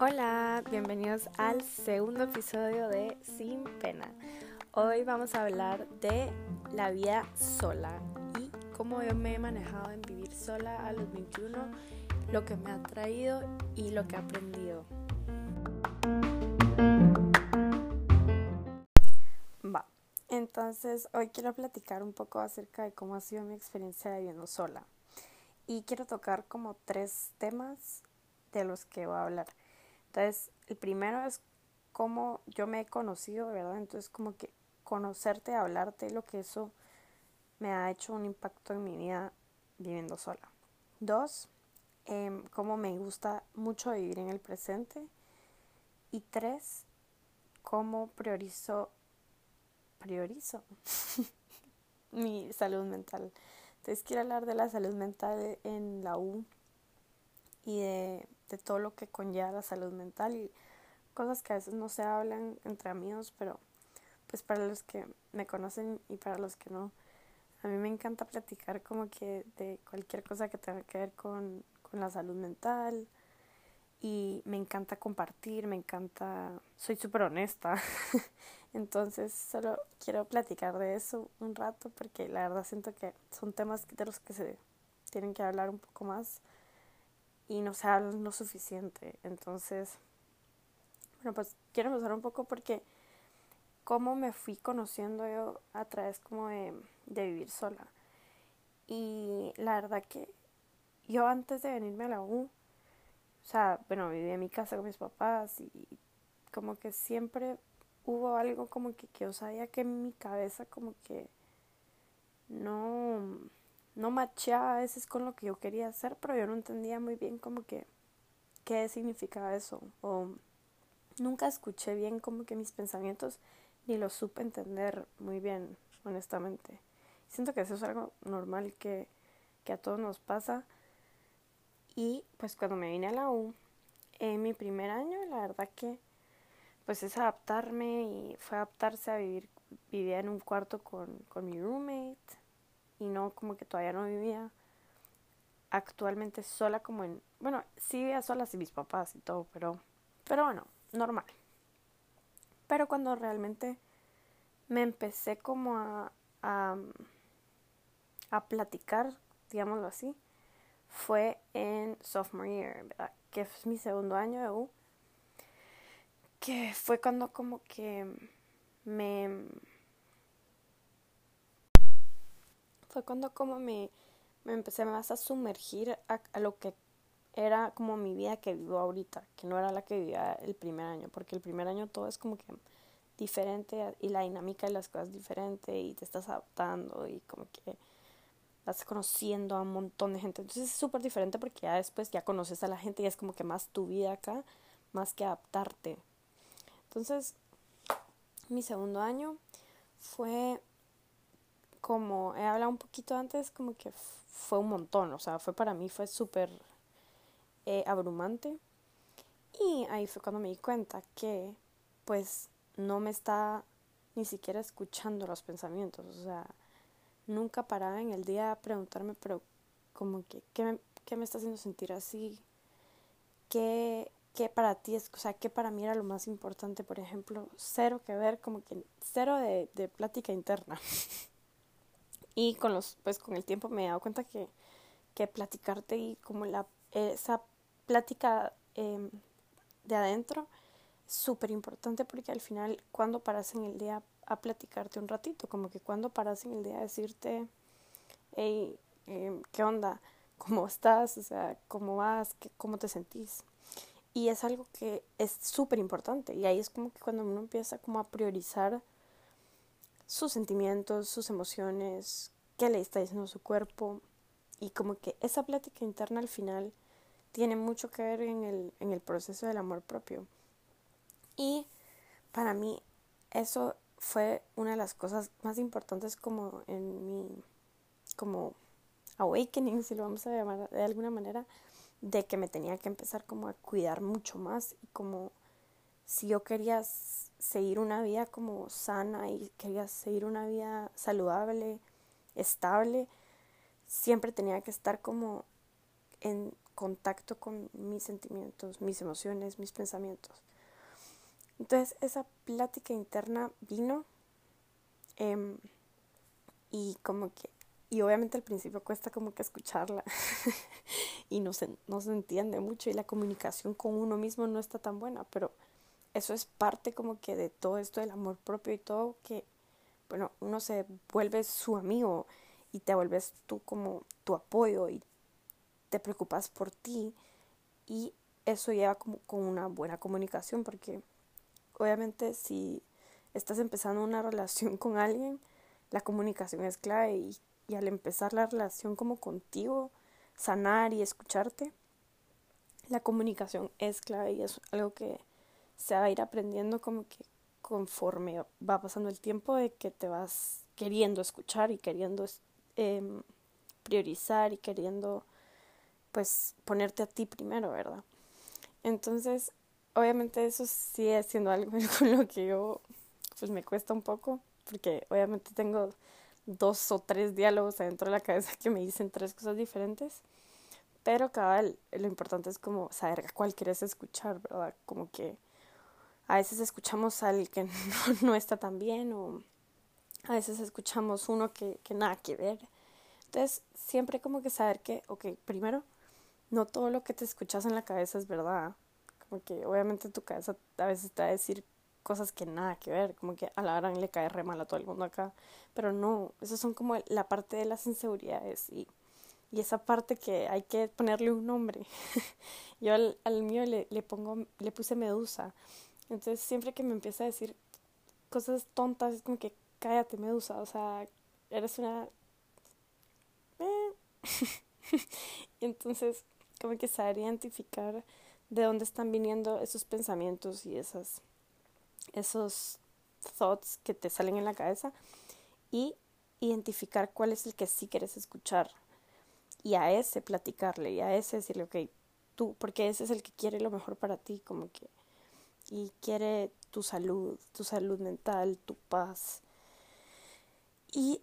Hola, bienvenidos al segundo episodio de Sin Pena. Hoy vamos a hablar de la vida sola y cómo yo me he manejado en vivir sola a los 21, lo que me ha traído y lo que he aprendido. Entonces hoy quiero platicar un poco acerca de cómo ha sido mi experiencia viviendo sola. Y quiero tocar como tres temas de los que voy a hablar. Entonces, el primero es cómo yo me he conocido, ¿verdad? Entonces, como que conocerte, hablarte, lo que eso me ha hecho un impacto en mi vida viviendo sola. Dos, eh, cómo me gusta mucho vivir en el presente. Y tres, cómo priorizo, priorizo mi salud mental. Entonces quiero hablar de la salud mental en la U y de de todo lo que conlleva la salud mental y cosas que a veces no se hablan entre amigos, pero pues para los que me conocen y para los que no, a mí me encanta platicar como que de cualquier cosa que tenga que ver con, con la salud mental y me encanta compartir, me encanta, soy súper honesta, entonces solo quiero platicar de eso un rato porque la verdad siento que son temas de los que se tienen que hablar un poco más y no se habla lo suficiente. Entonces, bueno, pues quiero empezar un poco porque cómo me fui conociendo yo a través como de, de vivir sola. Y la verdad que yo antes de venirme a la U, o sea, bueno, vivía en mi casa con mis papás y como que siempre hubo algo como que, que yo sabía que mi cabeza como que no no macheaba a veces con lo que yo quería hacer, pero yo no entendía muy bien como que qué significaba eso o nunca escuché bien como que mis pensamientos ni los supe entender muy bien, honestamente. Siento que eso es algo normal que, que a todos nos pasa. Y pues cuando me vine a la U, en mi primer año, la verdad que pues es adaptarme y fue adaptarse a vivir, vivía en un cuarto con, con mi roommate, y no como que todavía no vivía actualmente sola como en, bueno, sí vivía sola sin mis papás y todo, pero, pero bueno, normal. Pero cuando realmente me empecé como a, a, a platicar, digámoslo así, fue en sophomore year, ¿verdad? que es mi segundo año de U, que fue cuando como que me fue cuando como me, me empecé más a sumergir a, lo que era como mi vida que vivo ahorita, que no era la que vivía el primer año, porque el primer año todo es como que diferente y la dinámica de las cosas diferente y te estás adaptando y como que vas conociendo a un montón de gente. Entonces es súper diferente porque ya después ya conoces a la gente y es como que más tu vida acá, más que adaptarte. Entonces, mi segundo año fue como he hablado un poquito antes, como que fue un montón, o sea, fue para mí, fue súper eh, abrumante. Y ahí fue cuando me di cuenta que, pues, no me está ni siquiera escuchando los pensamientos, o sea, nunca paraba en el día a preguntarme, pero como que, ¿qué me, qué me está haciendo sentir así? ¿Qué, ¿Qué para ti es, o sea, qué para mí era lo más importante? Por ejemplo, cero que ver, como que cero de, de plática interna. Y con los, pues con el tiempo me he dado cuenta que, que platicarte y como la, esa plática em, de adentro súper importante porque al final cuando paras en el día a platicarte un ratito, como que cuando paras en el día a decirte, hey, em, ¿qué onda? ¿Cómo estás? O sea, ¿cómo vas? ¿Cómo te sentís? Y es algo que es súper importante. Y ahí es como que cuando uno empieza como a priorizar sus sentimientos, sus emociones, qué le está diciendo su cuerpo y como que esa plática interna al final tiene mucho que ver en el, en el proceso del amor propio. Y para mí eso fue una de las cosas más importantes como en mi como awakening, si lo vamos a llamar de alguna manera, de que me tenía que empezar como a cuidar mucho más y como si yo quería seguir una vida como sana y quería seguir una vida saludable, estable, siempre tenía que estar como en contacto con mis sentimientos, mis emociones, mis pensamientos. Entonces esa plática interna vino em, y como que, y obviamente al principio cuesta como que escucharla y no se, no se entiende mucho y la comunicación con uno mismo no está tan buena, pero eso es parte como que de todo esto del amor propio y todo que, bueno, uno se vuelve su amigo y te vuelves tú como tu apoyo y te preocupas por ti y eso lleva como con una buena comunicación porque obviamente si estás empezando una relación con alguien, la comunicación es clave y, al empezar la relación como contigo, sanar y escucharte, la comunicación es clave y es algo que se va a ir aprendiendo como que conforme va pasando el tiempo de que te vas queriendo escuchar y queriendo eh, priorizar y queriendo pues ponerte a ti primero, ¿verdad? Entonces, obviamente eso sigue siendo algo con lo que yo pues me cuesta un poco, porque obviamente tengo dos o tres diálogos adentro de la cabeza que me dicen tres cosas diferentes, pero cada lo importante es como saber cuál quieres escuchar, ¿verdad? Como que a veces escuchamos al que no, no está tan bien o a veces escuchamos uno que, que nada que ver. Entonces, siempre como que saber que, ok, primero, no todo lo que te escuchas en la cabeza es verdad. Como que obviamente tu cabeza a veces te va a decir cosas que nada que ver, como que a la hora le cae re mal a todo el mundo acá, pero no, esas son como la parte de las inseguridades y, y esa parte que hay que ponerle un nombre. Yo al, mío le, le pongo, le puse medusa, entonces siempre que me empieza a decir cosas tontas es como que cállate medusa, o sea, eres una... Entonces, como que saber identificar de dónde están viniendo esos pensamientos y esas, esos thoughts que te salen en la cabeza y identificar cuál es el que sí quieres escuchar y a ese platicarle y a ese decirle, ok, tú, porque ese es el que quiere lo mejor para ti, como que, y quiere tu salud, tu salud mental, tu paz. Y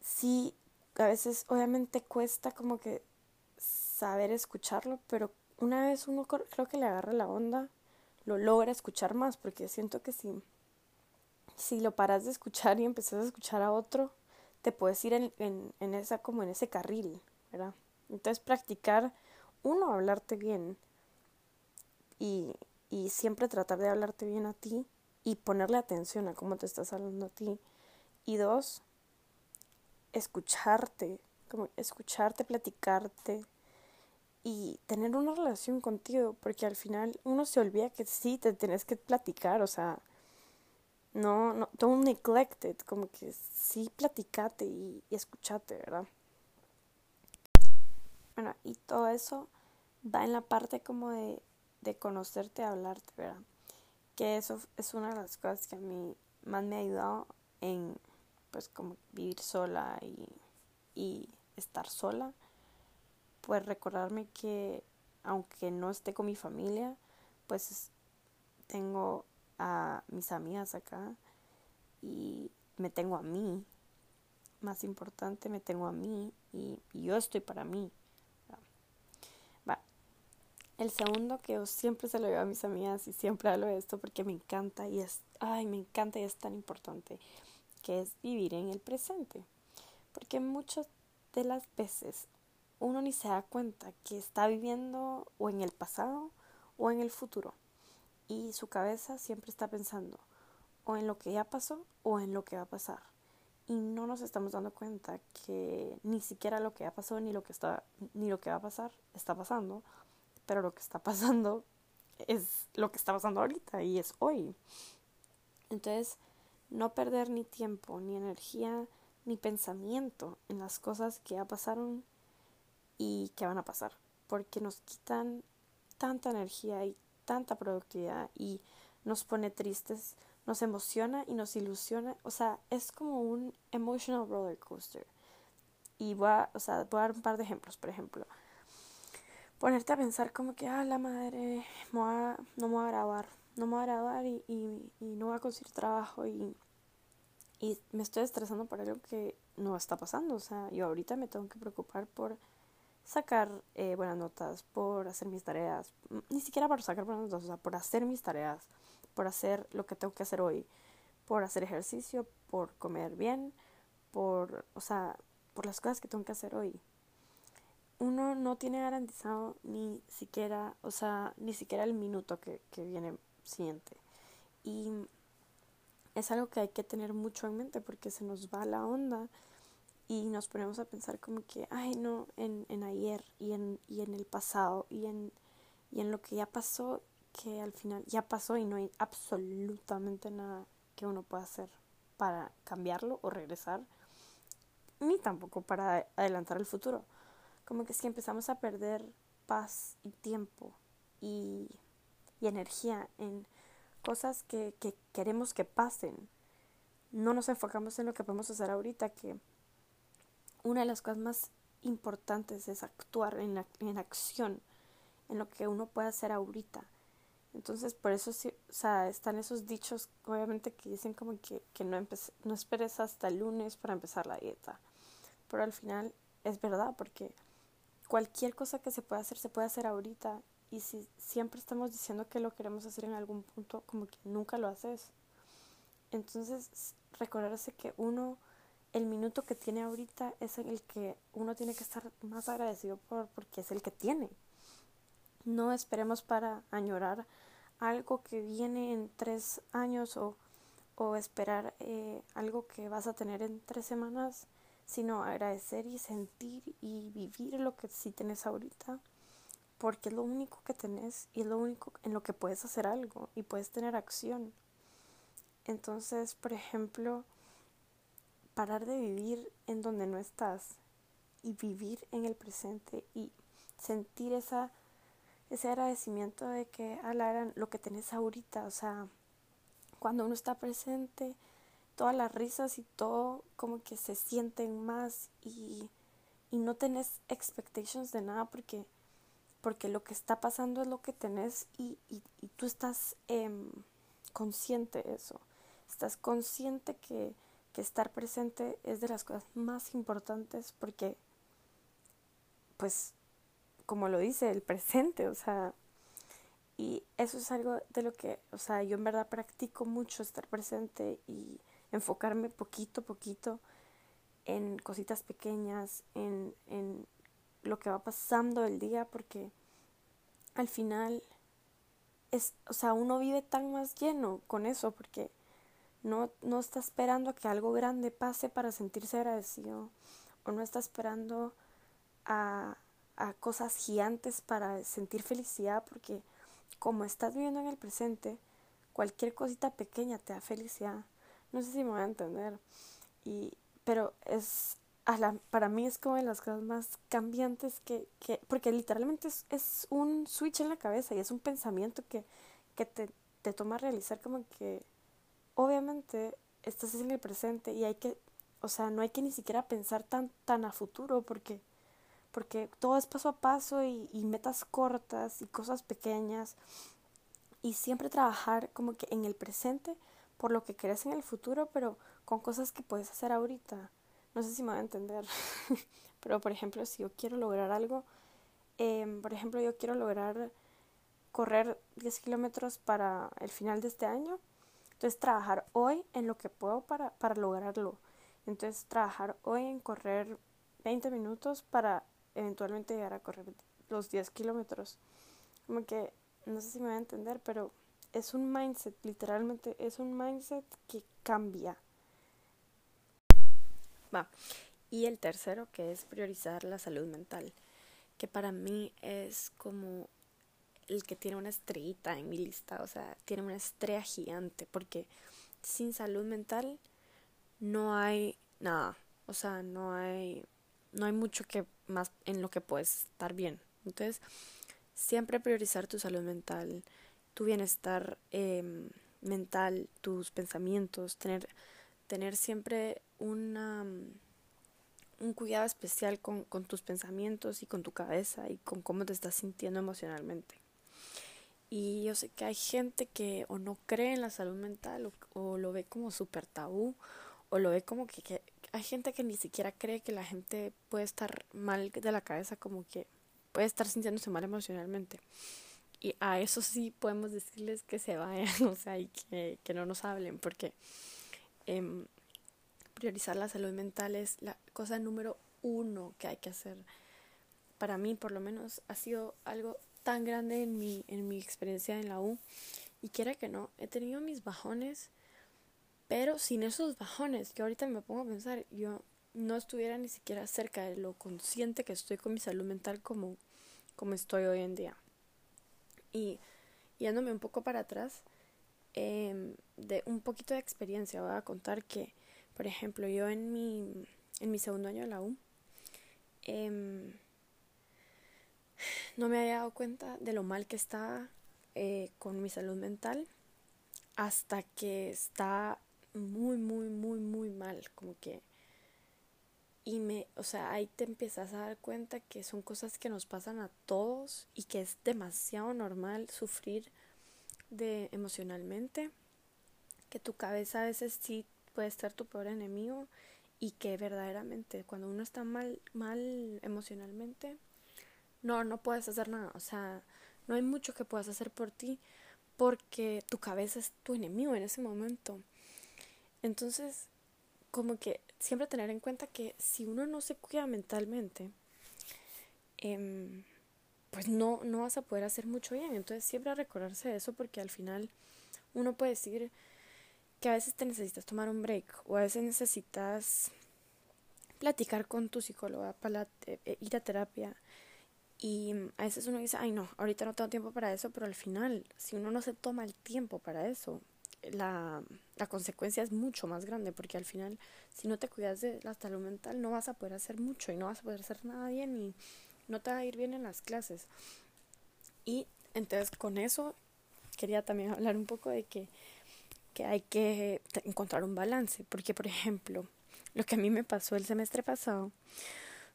sí, a veces obviamente cuesta como que saber escucharlo, pero una vez uno creo que le agarra la onda, lo logra escuchar más, porque siento que si, si lo paras de escuchar y empezás a escuchar a otro, te puedes ir en, en, en esa, como en ese carril, ¿verdad? Entonces practicar, uno, hablarte bien y, y siempre tratar de hablarte bien a ti y ponerle atención a cómo te estás hablando a ti. Y dos, escucharte, como escucharte, platicarte y tener una relación contigo, porque al final uno se olvida que sí te tenés que platicar, o sea, no, no, don't neglect it, como que sí platicate y, escuchate, ¿verdad? Bueno, y todo eso va en la parte como de, de conocerte, hablarte, ¿verdad? Que eso es una de las cosas que a mí más me ha ayudado en pues como vivir sola y, y estar sola, pues recordarme que aunque no esté con mi familia, pues tengo a mis amigas acá y me tengo a mí. Más importante, me tengo a mí y, yo estoy para mí. Va. El segundo que yo siempre se lo digo a mis amigas y siempre hablo de esto porque me encanta y es, ay, me encanta y es tan importante que es vivir en el presente. Porque muchas de las veces uno ni se da cuenta que está viviendo o en el pasado o en el futuro. Y su cabeza siempre está pensando o en lo que ya pasó o en lo que va a pasar. Y no nos estamos dando cuenta que ni siquiera lo que ha pasado ni lo que está ni lo que va a pasar está pasando, pero lo que está pasando es lo que está pasando ahorita y es hoy. Entonces, no perder ni tiempo, ni energía, ni pensamiento en las cosas que ya pasaron y que van a pasar, porque nos quitan tanta energía y tanta productividad y nos pone tristes, nos emociona y nos ilusiona, o sea, es como un emotional roller coaster. Y voy a, o sea, voy a dar un par de ejemplos, por ejemplo, ponerte a pensar como que, ah, la madre, no me voy a grabar, no me voy a grabar y, y, y no voy a conseguir trabajo y y me estoy estresando por algo que no está pasando. O sea, yo ahorita me tengo que preocupar por sacar eh, buenas notas, por hacer mis tareas, ni siquiera por sacar buenas notas, o sea, por hacer mis tareas, por hacer lo que tengo que hacer hoy, por hacer ejercicio, por comer bien, por, o sea, por las cosas que tengo que hacer hoy. Uno no tiene garantizado ni siquiera, o sea, ni siquiera el minuto que, que viene siguiente. Y es algo que hay que tener mucho en mente porque se nos va la onda y nos ponemos a pensar como que, ay no, en, en ayer y en, y en el pasado y en, y en lo que ya pasó, que al final ya pasó y no hay absolutamente nada que uno pueda hacer para cambiarlo o regresar, ni tampoco para adelantar el futuro. Como que si empezamos a perder paz y tiempo y, y energía en cosas que, que queremos que pasen. No nos enfocamos en lo que podemos hacer ahorita, que una de las cosas más importantes es actuar en, en acción, en lo que uno puede hacer ahorita. Entonces, por eso sí, o sea, están esos dichos, obviamente, que dicen como que, que no, no esperes hasta el lunes para empezar la dieta. Pero al final es verdad, porque cualquier cosa que se pueda hacer, se puede hacer ahorita y si siempre estamos diciendo que lo queremos hacer en algún punto, como que nunca lo haces. Entonces, recordarse que uno, el minuto que tiene ahorita es el que uno tiene que estar más agradecido por, porque es el que tiene. No esperemos para añorar algo que viene en tres años o, o esperar eh, algo que vas a tener en tres semanas, sino agradecer y sentir y vivir lo que sí tienes ahorita porque es lo único que tenés y es lo único en lo que puedes hacer algo y puedes tener acción. Entonces, por ejemplo, parar de vivir en donde no estás y vivir en el presente y sentir esa, ese agradecimiento de que a lo que tenés ahorita, o sea, cuando uno está presente, todas las risas y todo como que se sienten más y, y no tenés expectations de nada porque porque lo que está pasando es lo que tenés y, y, tú estás em, consciente de eso. Estás consciente que, que estar presente es de las cosas más importantes porque, pues, como lo dice, el presente, o sea, y eso es algo de lo que, o sea, yo en verdad practico mucho estar presente y enfocarme poquito a poquito en cositas pequeñas, en, en lo que va pasando el día porque al final es, o sea, uno vive tan más lleno con eso porque no, no está esperando a que algo grande pase para sentirse agradecido o no está esperando a, a cosas gigantes para sentir felicidad porque como estás viviendo en el presente, cualquier cosita pequeña te da felicidad. No sé si me voy a entender. Y, pero es para mí es como de las cosas más cambiantes que, que porque literalmente es, es, un switch en la cabeza y es un pensamiento que, que te, te toma a realizar como que obviamente estás en el presente y hay que, o sea, no hay que ni siquiera pensar tan, tan a futuro porque, porque todo es paso a paso y, y metas cortas y cosas pequeñas y siempre trabajar como que en el presente por lo que querés en el futuro, pero con cosas que puedes hacer ahorita. No sé si me va a entender, pero por ejemplo, si yo quiero lograr algo, eh, por ejemplo, yo quiero lograr correr 10 kilómetros para el final de este año, entonces trabajar hoy en lo que puedo para, para lograrlo. Entonces trabajar hoy en correr 20 minutos para eventualmente llegar a correr los 10 kilómetros. Como que, no sé si me va a entender, pero es un mindset, literalmente es un mindset que cambia. Y el tercero, que es priorizar la salud mental, que para mí es como el que tiene una estrellita en mi lista, o sea, tiene una estrella gigante, porque sin salud mental no hay nada, o sea, no hay, no hay mucho que más en lo que puedes estar bien. Entonces, siempre priorizar tu salud mental, tu bienestar em, mental, tus pensamientos, tener, tener siempre una un cuidado especial con, con, tus pensamientos y con tu cabeza y con cómo te estás sintiendo emocionalmente. Y yo sé que hay gente que o no cree en la salud mental o, lo ve como súper tabú o lo ve como que, que hay gente que ni siquiera cree que la gente puede estar mal de la cabeza, como que puede estar sintiéndose mal emocionalmente. Y a eso sí podemos decirles que se vayan, o sea, y que, que no nos hablen, porque eh, priorizar la salud mental es la cosa número uno que hay que hacer. Para mí, por lo menos, ha sido algo tan grande en mi, en mi experiencia en la U. Y quiera que no, he tenido mis bajones, pero sin esos bajones, que ahorita me pongo a pensar, yo no estuviera ni siquiera cerca de lo consciente que estoy con mi salud mental como, como estoy hoy en día. Y yéndome un poco para atrás, eh, de un poquito de experiencia, voy a contar que por ejemplo, yo en mi, en mi segundo año de la U, em, no me había dado cuenta de lo mal que estaba eh, con mi salud mental hasta que está muy, muy, muy, muy mal, como que... Y me, o sea, ahí te empiezas a dar cuenta que son cosas que nos pasan a todos y que es demasiado normal sufrir de emocionalmente, que tu cabeza a veces sí puede ser tu peor enemigo y que verdaderamente cuando uno está mal, mal emocionalmente, no, no puedes hacer nada. O sea, no hay mucho que puedas hacer por ti porque tu cabeza es tu enemigo en ese momento. Entonces, como que siempre tener en cuenta que si uno no se cuida mentalmente, eh, pues no, no vas a poder hacer mucho bien. Entonces siempre recordarse de eso porque al final uno puede decir, que a veces te necesitas tomar un break o a veces necesitas platicar con tu psicóloga para eh, ir a terapia y a veces uno dice, ay no, ahorita no tengo tiempo para eso, pero al final, si uno no se toma el tiempo para eso, la, la consecuencia es mucho más grande, porque al final, si no te cuidas de la salud mental, no vas a poder hacer mucho y no vas a poder hacer nada bien y no te va a ir bien en las clases. Y entonces con eso quería también hablar un poco de que que hay que encontrar un balance, porque por ejemplo, lo que a mí me pasó el semestre pasado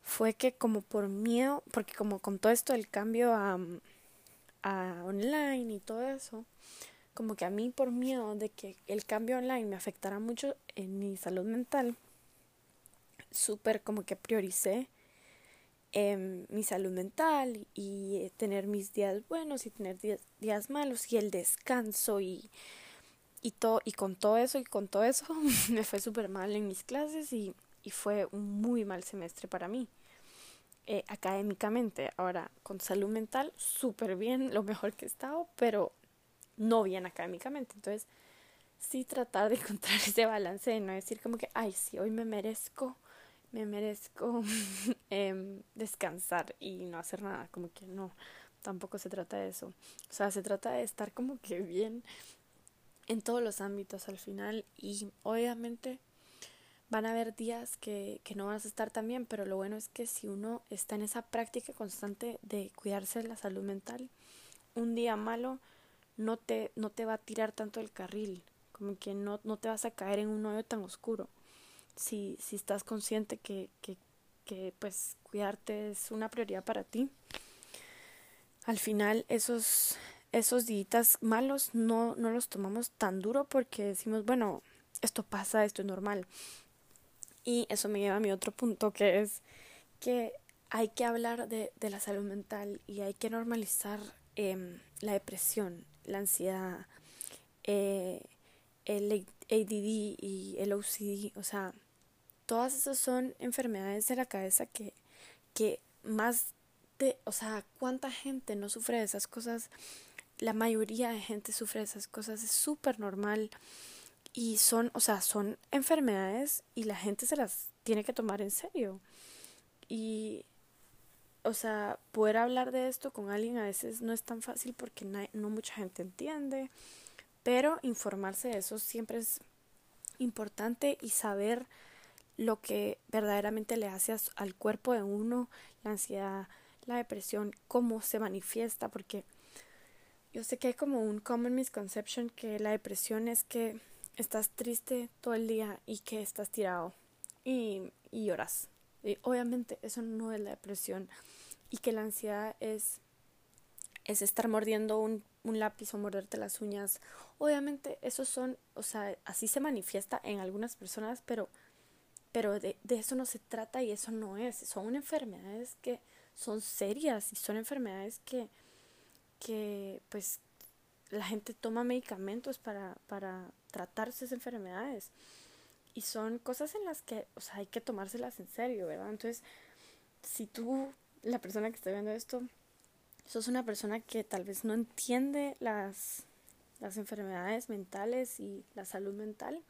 fue que como por miedo, porque como con todo esto del cambio a, a online y todo eso, como que a mí por miedo de que el cambio online me afectara mucho en mi salud mental, súper como que prioricé eh, mi salud mental y tener mis días buenos y tener días, días malos y el descanso y y, todo, y con todo eso y con todo eso me fue súper mal en mis clases y, y, fue un muy mal semestre para mí. Eh, académicamente, ahora con salud mental, súper bien, lo mejor que he estado, pero no bien académicamente. Entonces, sí tratar de encontrar ese balance de no decir como que, ay, sí, hoy me merezco, me merezco eh, descansar y no hacer nada, como que no, tampoco se trata de eso. O sea, se trata de estar como que bien en todos los ámbitos al final y obviamente van a haber días que, que no vas a estar tan bien, pero lo bueno es que si uno está en esa práctica constante de cuidarse de la salud mental, un día malo no te, no te va a tirar tanto el carril, como que no, no te vas a caer en un hoyo tan oscuro. Si, si estás consciente que, que, que pues cuidarte es una prioridad para ti, al final esos esos días malos no, no los tomamos tan duro porque decimos, bueno, esto pasa, esto es normal. Y eso me lleva a mi otro punto, que es que hay que hablar de, de la salud mental y hay que normalizar eh, la depresión, la ansiedad, eh, el ADD y el OCD. O sea, todas esas son enfermedades de la cabeza que, que más de, o sea, ¿cuánta gente no sufre de esas cosas la mayoría de gente sufre esas cosas, es súper normal y son, o sea, son enfermedades y la gente se las tiene que tomar en serio. Y, o sea, poder hablar de esto con alguien a veces no es tan fácil porque no, mucha gente entiende, pero informarse de eso siempre es importante y saber lo que verdaderamente le hace al cuerpo de uno, la ansiedad, la depresión, cómo se manifiesta, porque yo sé que hay como un common misconception que la depresión es que estás triste todo el día y que estás tirado y, y lloras. Y obviamente eso no es la depresión y que la ansiedad es, es estar mordiendo un un lápiz o morderte las uñas. Obviamente, esos son, o sea, así se manifiesta en algunas personas, pero, pero de, de eso no se trata y eso no es. Son enfermedades que son serias y son enfermedades que, que pues, la gente toma medicamentos para, para tratar esas enfermedades. Y son cosas en las que, o sea, hay que tomárselas en serio, ¿verdad? Entonces, si tú, la persona que está viendo esto, sos una persona que tal vez no entiende las, las enfermedades mentales y la salud mental,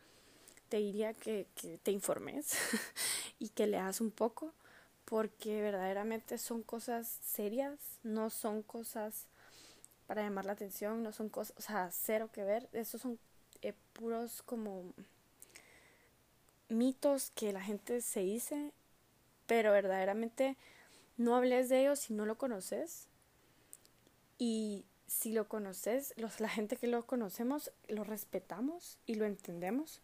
te diría que, que te informes y que leas un poco, porque verdaderamente son cosas serias, no son cosas para llamar la atención, no son cosas, o sea, cero que ver, estos son eh, puros como mitos que la gente se dice, pero verdaderamente no hables de ellos si no lo conoces. Y si lo conoces, los, la gente que lo conocemos, lo respetamos y lo entendemos.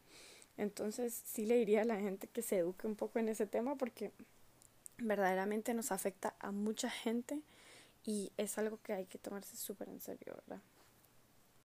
Entonces sí le diría a la gente que se eduque un poco en ese tema porque verdaderamente nos afecta a mucha gente y es algo que hay que tomarse súper en serio, ¿verdad?